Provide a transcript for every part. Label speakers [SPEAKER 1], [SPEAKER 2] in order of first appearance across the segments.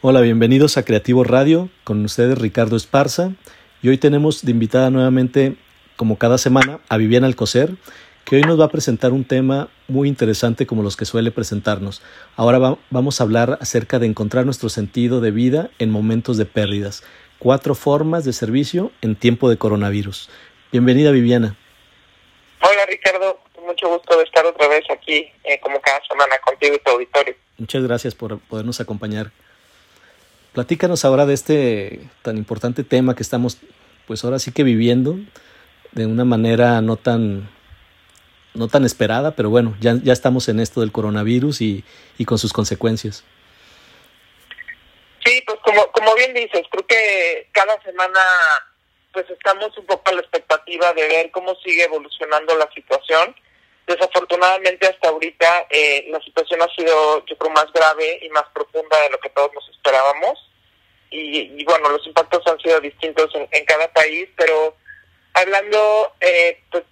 [SPEAKER 1] Hola, bienvenidos a Creativo Radio, con ustedes Ricardo Esparza. Y hoy tenemos de invitada nuevamente, como cada semana, a Viviana Alcocer, que hoy nos va a presentar un tema muy interesante como los que suele presentarnos. Ahora vamos a hablar acerca de encontrar nuestro sentido de vida en momentos de pérdidas. Cuatro formas de servicio en tiempo de coronavirus. Bienvenida, Viviana.
[SPEAKER 2] Hola, Ricardo. Mucho gusto de estar otra vez aquí, eh, como cada semana, contigo y tu auditorio.
[SPEAKER 1] Muchas gracias por podernos acompañar. Platícanos ahora de este tan importante tema que estamos, pues ahora sí que viviendo de una manera no tan, no tan esperada, pero bueno, ya, ya estamos en esto del coronavirus y, y con sus consecuencias.
[SPEAKER 2] Sí, pues como, como bien dices, creo que cada semana pues estamos un poco a la expectativa de ver cómo sigue evolucionando la situación. Desafortunadamente hasta ahorita eh, la situación ha sido yo creo más grave y más profunda de lo que todos nos esperábamos. Y, bueno, los impactos han sido distintos en, cada país, pero hablando eh, pues,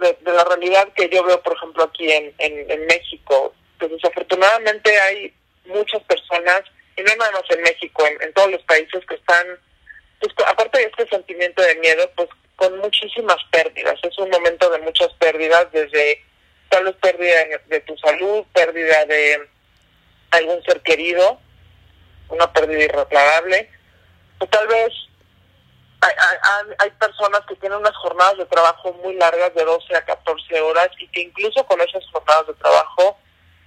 [SPEAKER 2] de, la realidad que yo veo, por ejemplo, aquí en, en, México, pues desafortunadamente hay muchas personas, y no nada más en México, en, todos los países que están, pues, aparte de este sentimiento de miedo, pues con muchísimas pérdidas. Es un momento de muchas pérdidas, desde tal vez pérdida de tu salud, pérdida de algún ser querido, una pérdida irreparable, o tal vez hay, hay, personas que tienen unas jornadas de trabajo muy largas de 12 a 14 horas y que incluso con esas jornadas de trabajo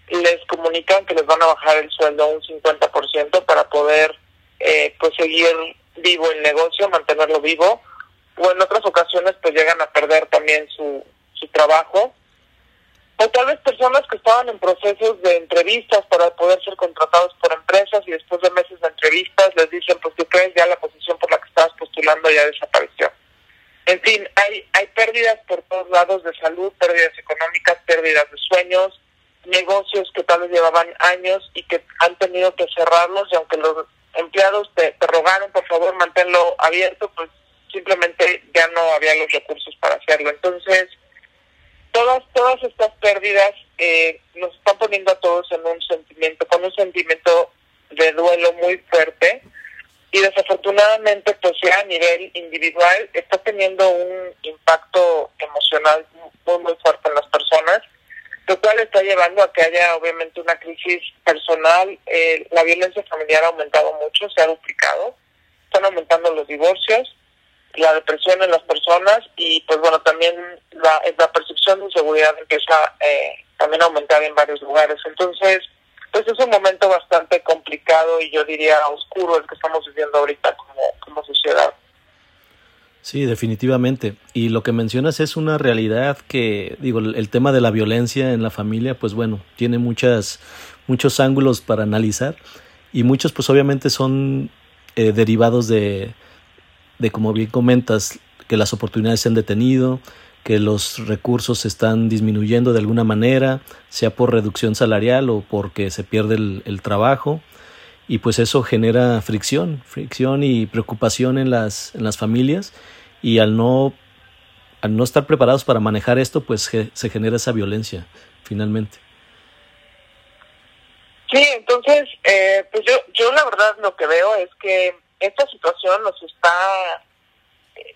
[SPEAKER 2] les comunican que les van a bajar el sueldo un 50% para poder eh, pues seguir vivo el negocio, mantenerlo vivo, o en otras ocasiones pues llegan a perder también su, su trabajo o tal vez personas que estaban en procesos de entrevistas para poder ser contratados por empresas y después de meses de entrevistas les dicen, pues que crees, ya la posición por la que estabas postulando ya desapareció. En fin, hay, hay pérdidas por todos lados de salud, pérdidas económicas, pérdidas de sueños, negocios que tal vez llevaban años y que han tenido que cerrarlos y aunque los empleados te, te rogaron, por favor, manténlo abierto, pues simplemente ya no había los recursos para hacerlo. Entonces, todas todas estas pérdidas eh, nos están poniendo a todos en un sentimiento, con un sentimiento de duelo muy fuerte. Y desafortunadamente pues ya a nivel individual está teniendo un impacto emocional muy muy fuerte en las personas, lo cual está llevando a que haya obviamente una crisis personal, eh, la violencia familiar ha aumentado mucho, se ha duplicado, están aumentando los divorcios, la depresión en las personas y pues bueno también la, la percepción de inseguridad empieza eh, también a aumentar en varios lugares entonces pues es un momento bastante complicado y yo diría oscuro el que estamos viviendo ahorita como, como sociedad
[SPEAKER 1] Sí, definitivamente. Y lo que mencionas es una realidad que, digo, el tema de la violencia en la familia, pues bueno, tiene muchas, muchos ángulos para analizar y muchos pues obviamente son eh, derivados de, de, como bien comentas, que las oportunidades se han detenido, que los recursos se están disminuyendo de alguna manera, sea por reducción salarial o porque se pierde el, trabajo. Y pues eso genera fricción, fricción y preocupación en las, en las familias. Y al no, al no estar preparados para manejar esto, pues se genera esa violencia, finalmente.
[SPEAKER 2] Sí, entonces, eh, pues yo, yo la verdad lo que veo es que esta situación nos está eh,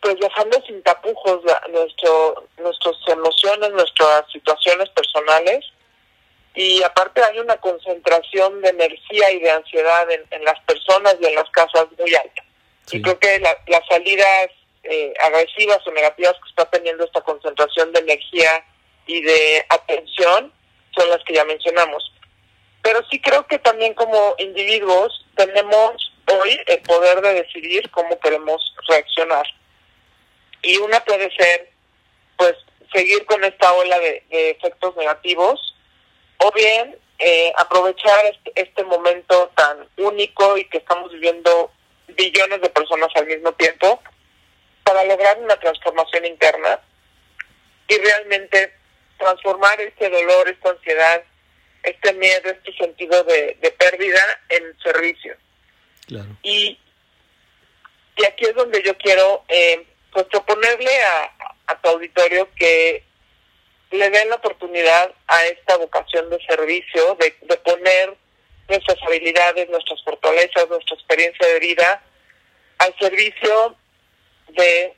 [SPEAKER 2] pues dejando sin tapujos nuestro, nuestras emociones, nuestras situaciones personales y aparte hay una concentración de energía y de ansiedad en, las personas y en las casas muy alta. Y creo que las salidas eh, agresivas o negativas que está teniendo esta concentración de energía y de atención son las que ya mencionamos. Pero sí creo que también como individuos tenemos hoy el poder de decidir cómo queremos reaccionar. Y una puede ser, pues, seguir con esta ola de, efectos negativos o bien eh, aprovechar este, este, momento tan único y que estamos viviendo billones de personas al mismo tiempo para lograr una transformación interna y realmente transformar este dolor, esta ansiedad, este miedo, este sentido de, de pérdida en servicio. Y, y aquí es donde yo quiero eh, pues proponerle a, a tu auditorio que le den la oportunidad a esta vocación de servicio, de, de poner nuestras habilidades, nuestras fortalezas, nuestra experiencia de vida al servicio de,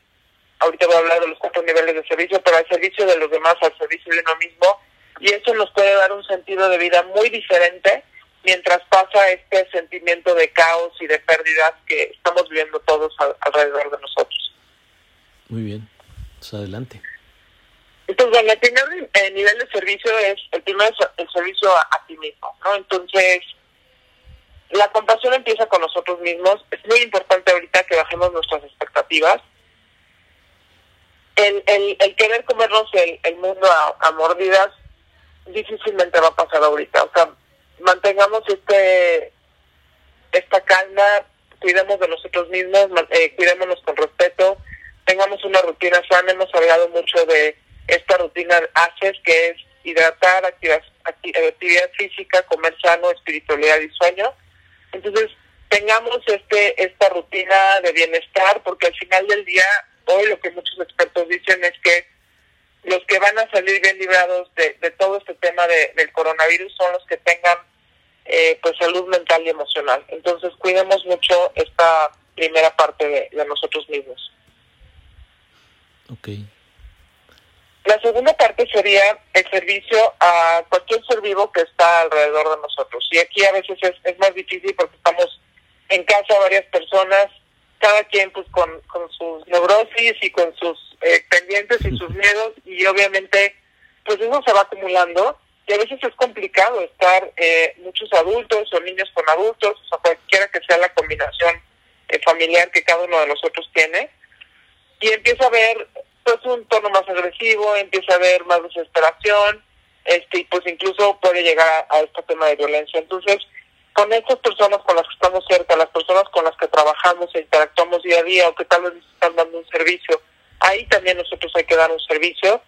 [SPEAKER 2] ahorita voy a hablar de los cuatro niveles de servicio, pero al servicio de los demás, al servicio de uno mismo, y eso nos puede dar un sentido de vida muy diferente mientras pasa este sentimiento de caos y de pérdidas que estamos viviendo todos alrededor de nosotros.
[SPEAKER 1] Muy bien, pues adelante.
[SPEAKER 2] Entonces, bueno, el primer eh, nivel de servicio es el primer el servicio a, ti mismo, ¿no? Entonces, la compasión empieza con nosotros mismos. Es muy importante ahorita que bajemos nuestras expectativas. El, el, el querer comernos el, el mundo a, a mordidas difícilmente va a pasar ahorita. O sea, mantengamos este esta calma, cuidemos de nosotros mismos, eh, cuidémonos con respeto, tengamos una rutina sana. Hemos hablado mucho de esta rutina ACES, que es hidratar, actividad, actividad física, comer sano, espiritualidad y sueño. Entonces, tengamos este esta rutina de bienestar, porque al final del día, hoy lo que muchos expertos dicen es que los que van a salir bien librados de, todo este tema del coronavirus son los que tengan eh, pues salud mental y emocional. Entonces cuidemos mucho esta primera parte de, nosotros mismos.
[SPEAKER 1] Okay.
[SPEAKER 2] La segunda parte sería el servicio a cualquier ser vivo que está alrededor de nosotros. Y aquí a veces es, es más difícil porque estamos en casa varias personas, cada quien pues con, con sus neurosis y con sus eh, pendientes y sus miedos y obviamente pues eso se va acumulando y a veces es complicado estar eh, muchos adultos o niños con adultos, o sea, cualquiera que sea la combinación eh, familiar que cada uno de nosotros tiene, y empieza a ver pues un tono más agresivo, empieza a haber más desesperación, este y pues incluso puede llegar a, este tema de violencia. Entonces, con estas personas con las que estamos cerca, las personas con las que trabajamos e interactuamos día a día o que tal vez están dando un servicio, ahí también nosotros hay que dar un servicio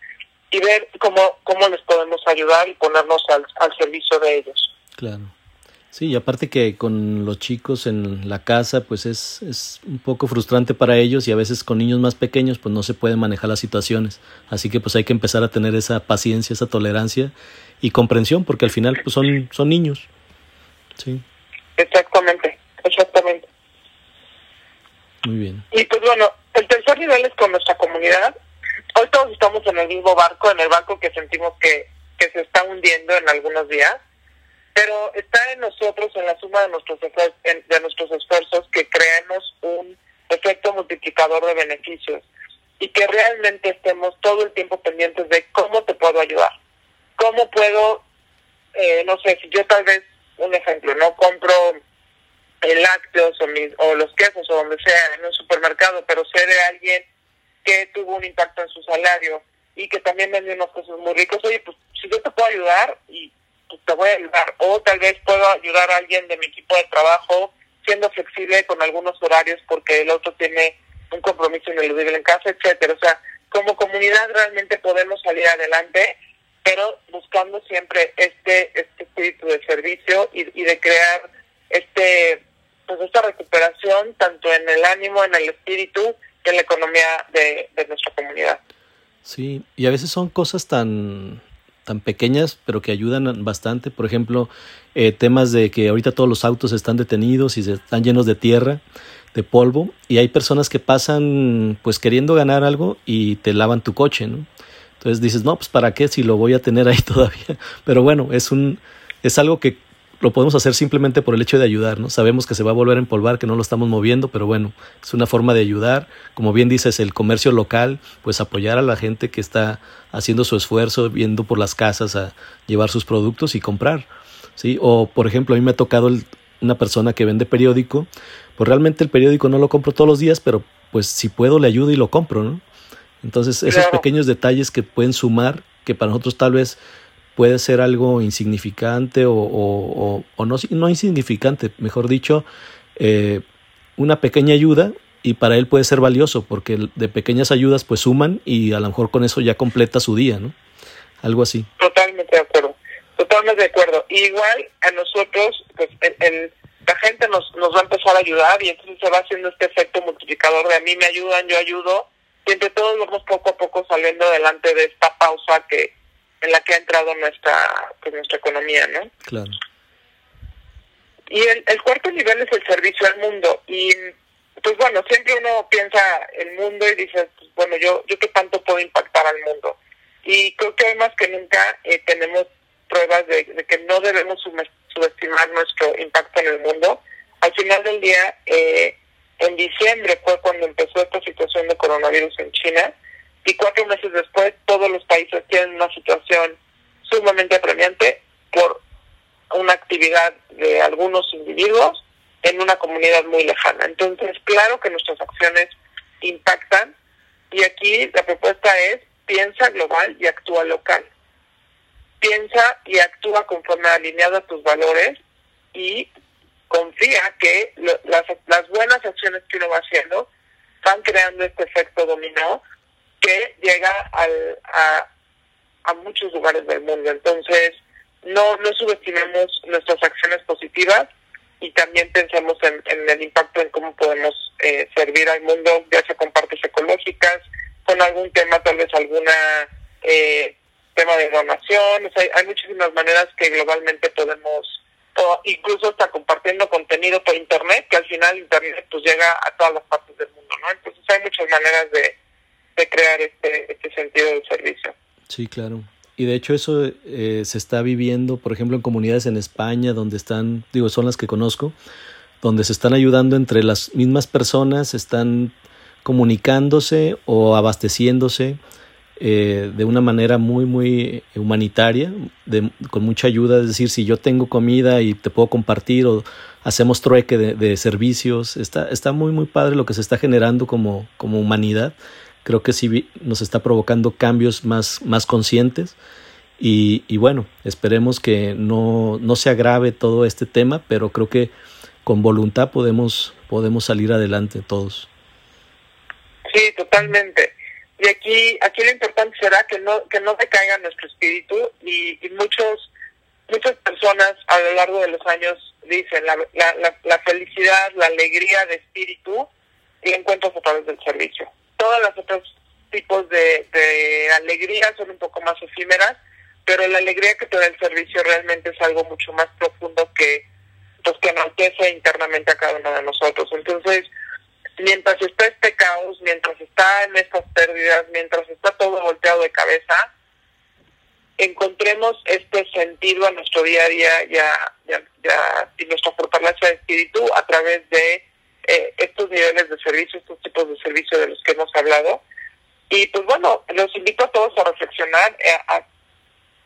[SPEAKER 2] y ver cómo, cómo les podemos ayudar y ponernos al, al servicio de ellos.
[SPEAKER 1] Claro. Sí, y aparte que con los chicos en la casa, pues es, es un poco frustrante para ellos y a veces con niños más pequeños, pues no se pueden manejar las situaciones. Así que pues hay que empezar a tener esa paciencia, esa tolerancia y comprensión, porque al final pues son, son niños. Sí.
[SPEAKER 2] Exactamente, exactamente.
[SPEAKER 1] Muy bien.
[SPEAKER 2] Y pues bueno, el tercer nivel es con nuestra comunidad hoy todos estamos en el mismo barco, en el barco que sentimos que, que se está hundiendo en algunos días, pero está en nosotros, en la suma de nuestros, de nuestros esfuerzos, que creemos un efecto multiplicador de beneficios y que realmente estemos todo el tiempo pendientes de cómo te puedo ayudar, cómo puedo, eh, no sé, si yo tal vez, un ejemplo, no compro el lácteos o, mis, o los quesos o donde sea en un supermercado, pero sé de alguien que tuvo un impacto en su salario y que también vendió unos cosas muy ricos, oye, pues si yo te puedo ayudar, y pues, te voy a ayudar. O tal vez puedo ayudar a alguien de mi equipo de trabajo siendo flexible con algunos horarios porque el otro tiene un compromiso ineludible en casa, etcétera. O sea, como comunidad realmente podemos salir adelante, pero buscando siempre este, este espíritu de servicio y, de crear este pues esta recuperación tanto en el ánimo, en el espíritu en la economía de, nuestra comunidad.
[SPEAKER 1] Sí, y a veces son cosas tan tan pequeñas, pero que ayudan bastante. Por ejemplo, eh, temas de que ahorita todos los autos están detenidos y se están llenos de tierra, de polvo, y hay personas que pasan pues queriendo ganar algo y te lavan tu coche, ¿no? Entonces dices, no, pues para qué si lo voy a tener ahí todavía. Pero bueno, es un es algo que lo podemos hacer simplemente por el hecho de ayudar, ¿no? Sabemos que se va a volver a empolvar, que no lo estamos moviendo, pero bueno, es una forma de ayudar. Como bien dices, el comercio local, pues apoyar a la gente que está haciendo su esfuerzo, viendo por las casas a llevar sus productos y comprar, ¿sí? O, por ejemplo, a mí me ha tocado una persona que vende periódico, pues realmente el periódico no lo compro todos los días, pero pues si puedo le ayudo y lo compro, ¿no? Entonces, esos pequeños detalles que pueden sumar, que para nosotros tal vez puede ser algo insignificante o, o, o no, no, insignificante, mejor dicho, eh, una pequeña ayuda y para él puede ser valioso porque de pequeñas ayudas pues suman y a lo mejor con eso ya completa su día, ¿no? Algo así.
[SPEAKER 2] Totalmente de acuerdo, totalmente de acuerdo. igual a nosotros, pues el, la gente nos, nos va a empezar a ayudar y entonces se va haciendo este efecto multiplicador de a mí me ayudan, yo ayudo y entre todos vamos poco a poco saliendo adelante de esta pausa que en la que ha entrado nuestra pues, nuestra economía, ¿no?
[SPEAKER 1] Claro.
[SPEAKER 2] Y el, el cuarto nivel es el servicio al mundo. Y pues bueno, siempre uno piensa el mundo y dice, pues, bueno, yo, yo qué tanto puedo impactar al mundo. Y creo que hoy más que nunca eh, tenemos pruebas de, que no debemos subestimar nuestro impacto en el mundo. Al final del día, eh, en diciembre fue cuando empezó esta situación de coronavirus en China y cuatro meses después todos los países tienen una situación sumamente apremiante por una actividad de algunos individuos en una comunidad muy lejana. Entonces, claro que nuestras acciones impactan y aquí la propuesta es piensa global y actúa local. Piensa y actúa conforme alineado a tus valores y confía que las, las buenas acciones que uno va haciendo van creando este efecto dominó que llega al, a, muchos lugares del mundo. Entonces, no, no subestimemos nuestras acciones positivas y también pensemos en, el impacto en cómo podemos eh, servir al mundo, ya sea con partes ecológicas, con algún tema, tal vez alguna eh, tema de donación. hay muchísimas maneras que globalmente podemos, o incluso hasta compartiendo contenido por Internet, que al final Internet pues llega a todas las partes del mundo, ¿no? Entonces hay muchas maneras de, de crear este, este sentido de servicio.
[SPEAKER 1] Sí, claro. Y de hecho eso eh, se está viviendo, por ejemplo, en comunidades en España, donde están, digo, son las que conozco, donde se están ayudando entre las mismas personas, están comunicándose o abasteciéndose eh, de una manera muy, muy humanitaria, con mucha ayuda. Es decir, si yo tengo comida y te puedo compartir o hacemos trueque de, servicios, está, está muy, muy padre lo que se está generando como, como humanidad creo que sí nos está provocando cambios más, más conscientes. Y, y bueno, esperemos que no, no se agrave todo este tema, pero creo que con voluntad podemos, podemos salir adelante todos.
[SPEAKER 2] Sí, totalmente. Y aquí, aquí lo importante será que no, que no decaiga nuestro espíritu y, muchos, muchas personas a lo largo de los años dicen la, la, la, felicidad, la alegría de espíritu y encuentros a través del servicio todas las otros tipos de, de alegría son un poco más efímeras, pero la alegría que te da el servicio realmente es algo mucho más profundo que pues que enaltece internamente a cada uno de nosotros. Entonces, mientras está este caos, mientras está en estas pérdidas, mientras está todo volteado de cabeza, encontremos este sentido a nuestro día a día ya, ya, ya, y nuestra fortaleza de espíritu a través de eh, estos niveles de servicio, estos tipos de servicio de los que hemos hablado. Y pues bueno, los invito a todos a reflexionar eh, a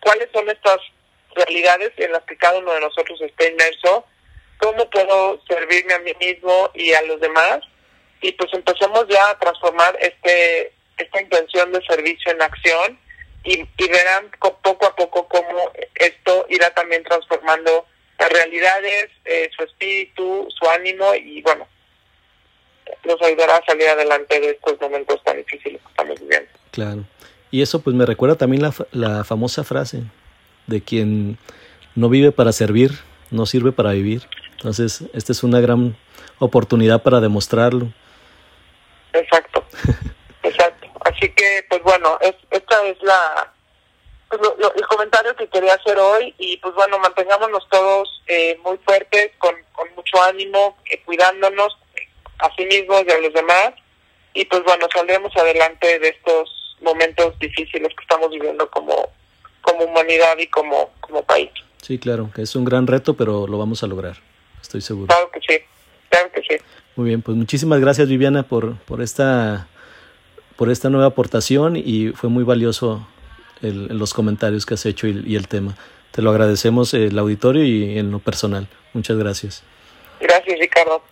[SPEAKER 2] cuáles son estas realidades en las que cada uno de nosotros está inmerso, cómo puedo servirme a mí mismo y a los demás. Y pues empecemos ya a transformar este esta intención de servicio en acción y, y verán poco a poco cómo esto irá también transformando las realidades, eh, su espíritu, su ánimo y bueno, nos ayudará a salir adelante de estos momentos tan difíciles que estamos viviendo.
[SPEAKER 1] Claro. Y eso pues me recuerda también la, la famosa frase de quien no vive para servir, no sirve para vivir. Entonces, esta es una gran oportunidad para demostrarlo.
[SPEAKER 2] Exacto, exacto. Así que, pues bueno, es, esta es la pues, el comentario que quería hacer hoy y pues bueno, mantengámonos todos eh, muy fuertes, con, con mucho ánimo, eh, cuidándonos, a sí mismos y a los demás. Y pues bueno, saldremos adelante de estos momentos difíciles que estamos viviendo como, como humanidad y como, como país.
[SPEAKER 1] Sí, claro, que es un gran reto, pero lo vamos a lograr, estoy seguro.
[SPEAKER 2] Claro que sí, claro que sí.
[SPEAKER 1] Muy bien, pues muchísimas gracias Viviana por, por, esta, por esta nueva aportación y fue muy valioso el, los comentarios que has hecho y, y el tema. Te lo agradecemos el auditorio y en lo personal. Muchas gracias.
[SPEAKER 2] Gracias, Ricardo.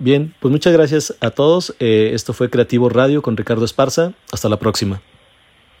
[SPEAKER 1] Bien, pues muchas gracias a todos. Eh, esto fue Creativo Radio con Ricardo Esparza. Hasta la próxima.